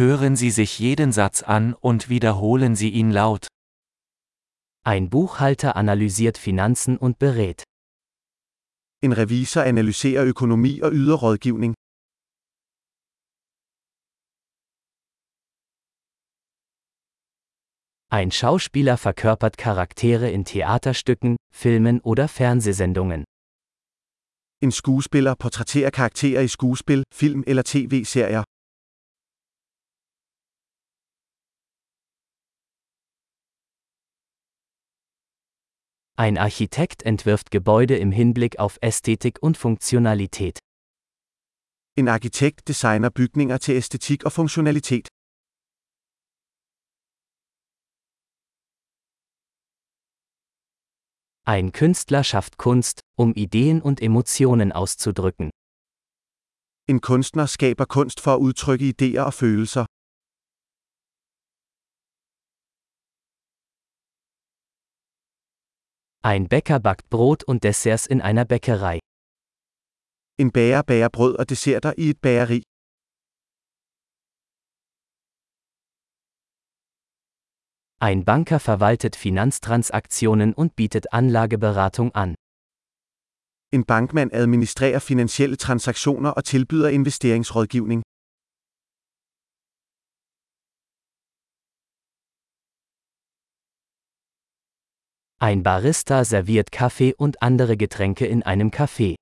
Hören Sie sich jeden Satz an und wiederholen Sie ihn laut. Ein Buchhalter analysiert Finanzen und berät. En revisor analyserer økonomi og yder rådgivning. Ein Schauspieler verkörpert Charaktere in Theaterstücken, Filmen oder Fernsehsendungen. En skuespiller portrætterer karakterer i skuespil, film eller tv-serier. Ein Architekt entwirft Gebäude im Hinblick auf Ästhetik und Funktionalität. En arkitekt designer bygninger til æstetik og funktionalitet. Ein Künstler schafft Kunst, um Ideen und Emotionen auszudrücken. En kunstner skaber kunst for at udtrykke idéer og følelser. Ein Bäcker backt Brot und Desserts in einer Bäckerei. En bager bager brød og desserter i et bageri. Ein Banker verwaltet Finanztransaktionen und bietet Anlageberatung an. En bankmand administrerer finansielle transaktioner og tilbyder investeringsrådgivning. Ein Barista serviert Kaffee und andere Getränke in einem Café.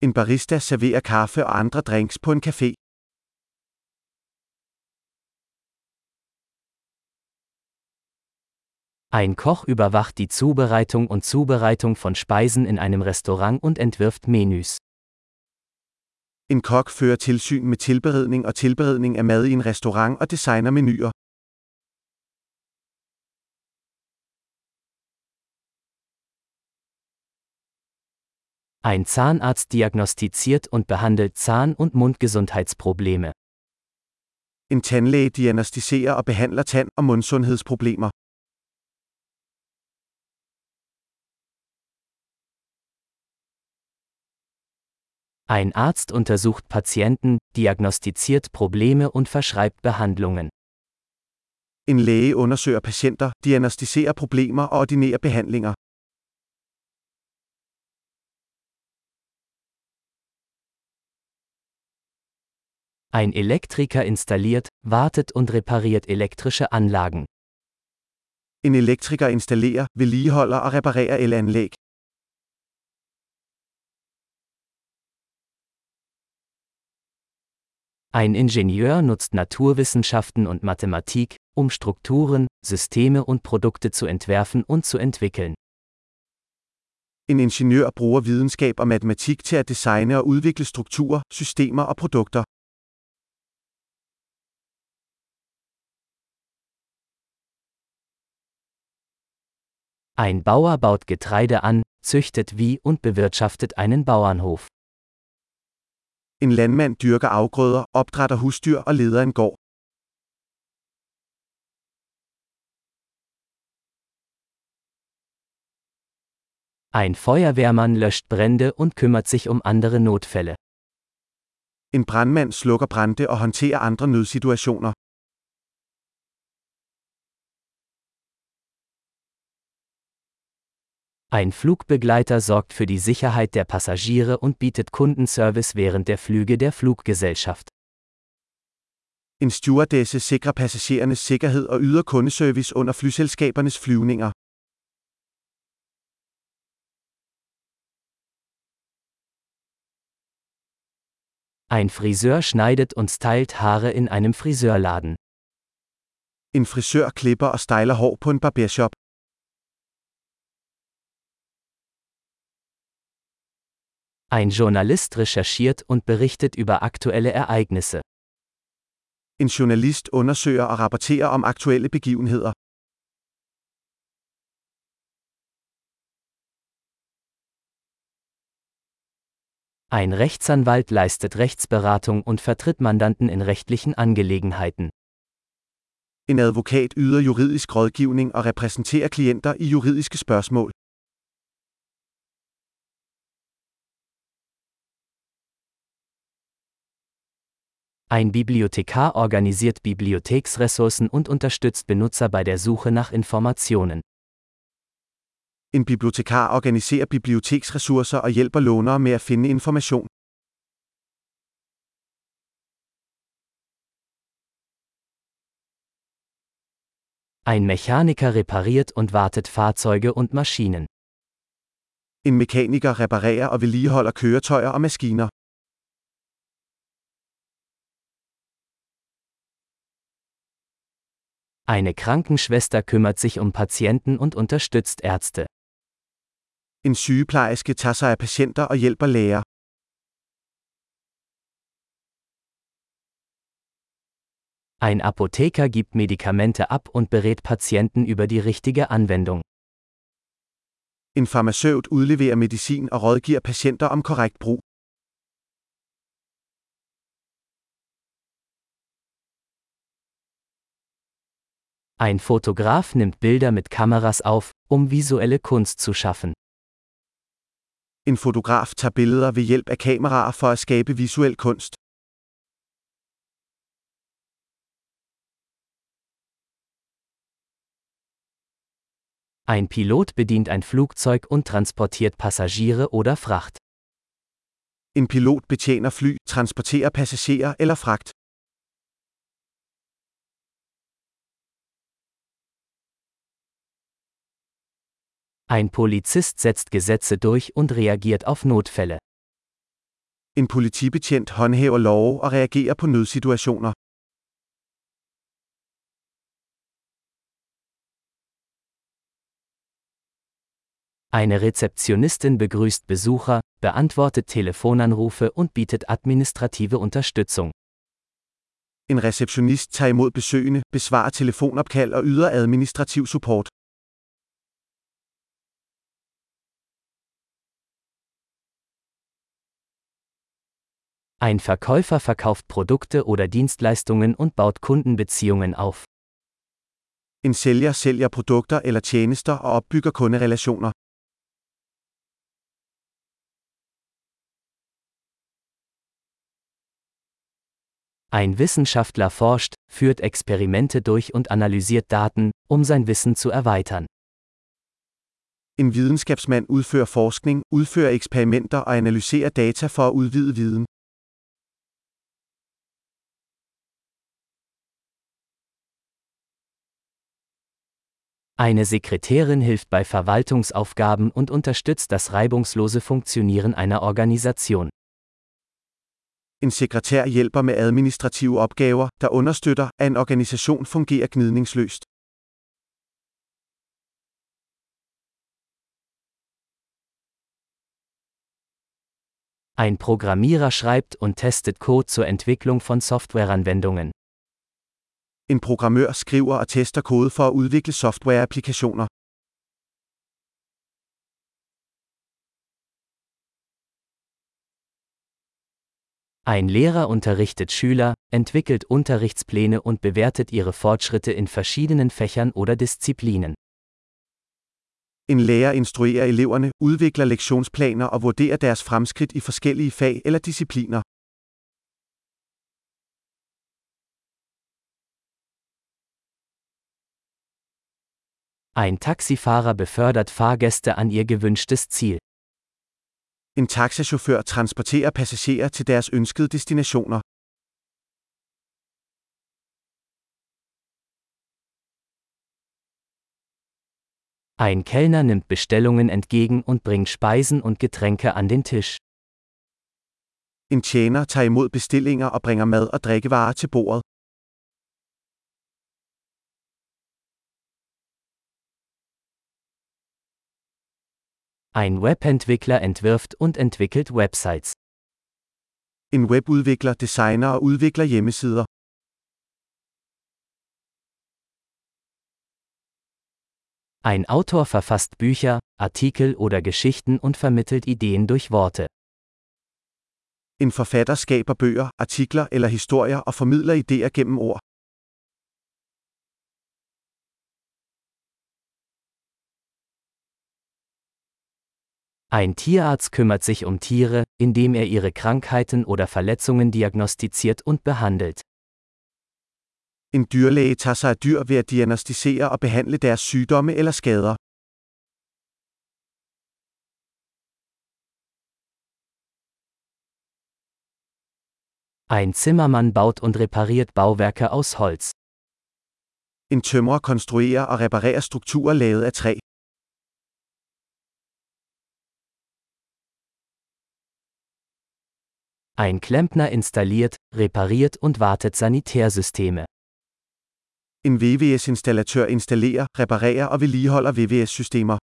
En barista serverer kaffe og andre drinks på en café. Ein Koch überwacht die Zubereitung und Zubereitung von Speisen in einem Restaurant und entwirft Menüs. En kok fører tilsyn med tilberedning og tilberedning af mad i en restaurant og designer menuer. Ein Zahnarzt diagnostiziert und behandelt Zahn- und Mundgesundheitsprobleme. En tandlæge diagnostiserer og behandler tand- og mundsundhedsproblemer. Ein Arzt untersucht Patienten, diagnostiziert Probleme und verschreibt Behandlungen. En læge undersøger patienter, diagnostiserer problemer og ordinerer behandlinger. Ein Elektriker installiert, wartet und repariert elektrische Anlagen. En elektriker installerer, vedligeholder og reparerer elanlæg. Ein Ingenieur nutzt Naturwissenschaften und Mathematik, um Strukturen, Systeme und Produkte zu entwerfen und zu entwickeln. En ingeniør bruger videnskab og matematik til at designe og udvikle strukturer, systemer og produkter. Ein Bauer baut Getreide an, züchtet wie und bewirtschaftet einen Bauernhof. En landmand dyrker afgrøder, opdrætter husdyr og leder en gård. Ein Feuerwehrmann löscht Brände und kümmert sich um andere Notfälle. En brandmand slukker brande og håndterer andre nødsituationer. Ein Flugbegleiter sorgt für die Sicherheit der Passagiere und bietet Kundenservice während der Flüge der Fluggesellschaft. En stewardesse sikrer passagerernes sikkerhed og yder kundeservice under flyselskabernes flyvninger. Ein Friseur schneidet und stylt Haare in einem Friseurladen. En frisør klipper og styler hår på en barbershop. Ein Journalist recherchiert und berichtet über aktuelle Ereignisse. En journalist undersøger og rapporterer om aktuelle begivenheder. Ein Rechtsanwalt leistet Rechtsberatung und vertritt Mandanten in rechtlichen Angelegenheiten. En advokat yder juridisk rådgivning og repræsenterer klienter i juridiske spørgsmål. Ein Bibliothekar organisiert Bibliotheksressourcen und unterstützt Benutzer bei der Suche nach Informationen. En bibliotekar organiserer biblioteksressourcer og hjælper lånere med at finde information. Ein Mechaniker repariert und wartet Fahrzeuge und Maschinen. En mekaniker reparerer og vedligeholder køretøjer og maskiner. Eine Krankenschwester kümmert sich um Patienten und unterstützt Ärzte. En sygeplejerske tager sig af patienter og hjælper læger. Ein Apotheker gibt Medikamente ab und berät Patienten über die richtige Anwendung. En farmaceut udleverer medicin og rådgiver patienter om korrekt brug. Ein Fotograf nimmt Bilder mit Kameras auf, um visuelle Kunst zu schaffen. En fotograf tager billeder ved hjælp af kameraer for at skabe visuel kunst. Ein Pilot bedient ein Flugzeug und transportiert Passagiere oder Fracht. En pilot betjener fly, transporterer passagerer eller fragt. Ein Polizist setzt Gesetze durch und reagiert auf Notfälle. En politibetjent håndhæver love og reagerer på nødsituationer. Eine Rezeptionistin begrüßt Besucher, beantwortet Telefonanrufe und bietet administrative Unterstützung. En receptionist tager imod besøgende, besvarer telefonopkald og yder administrativ support. Ein Verkäufer verkauft Produkte oder Dienstleistungen und baut Kundenbeziehungen auf. En sælger sælger produkter eller tjenester og opbygger kunderelationer. Ein Wissenschaftler forscht, führt Experimente durch und analysiert Daten, um sein Wissen zu erweitern. En videnskabsmand udfører forskning, udfører eksperimenter og analyserer data for at udvide viden. Eine Sekretärin hilft bei Verwaltungsaufgaben und unterstützt das reibungslose Funktionieren einer Organisation. En sekretær hjælper med administrative opgaver, der understøtter, at en organisation fungerer gnidningsløst. Ein Programmierer schreibt und testet Code zur Entwicklung von Softwareanwendungen. En programmør skriver og tester kode for at udvikle softwareapplikationer. Ein Lehrer unterrichtet Schüler, entwickelt Unterrichtspläne und bewertet ihre Fortschritte in verschiedenen Fächern oder Disziplinen. En lærer instruerer eleverne, udvikler lektionsplaner og vurderer deres fremskridt i forskellige fag eller discipliner. Ein Taxifahrer befördert Fahrgäste an ihr gewünschtes Ziel. En taxachauffør transporterer passagerer til deres ønskede destinationer. Ein Kellner nimmt Bestellungen entgegen und bringt Speisen und Getränke an den Tisch. En tjener tager imod bestillinger og bringer mad og drikkevarer til bordet. Ein Webentwickler entwirft und entwickelt Websites. En webudvikler designer og udvikler hjemmesider. Ein Autor verfasst Bücher, Artikel oder Geschichten und vermittelt Ideen durch Worte. En forfatter skaber bøger, artikler eller historier og formidler idéer gennem ord. Ein Tierarzt kümmert sich um Tiere, indem er ihre Krankheiten oder Verletzungen diagnostiziert und behandelt. En dyrlæge tager sig af dyr ved at diagnostisere og behandle deres sygdomme eller skader. Ein Zimmermann baut und repariert Bauwerke aus Holz. En tømrer konstruerer og reparerer strukturer lavet af træ. Ein Klempner installiert, repariert und wartet Sanitärsysteme. En VVS-installatør installerer, reparerer og vedligeholder VVS-systemer.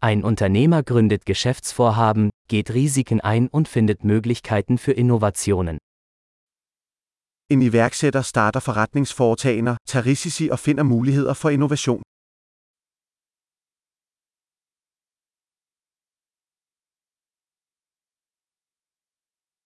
Ein Unternehmer gründet Geschäftsvorhaben, geht Risiken ein und findet Möglichkeiten für Innovationen. En iværksætter starter forretningsforetagender, tager risici og finder muligheder for innovation.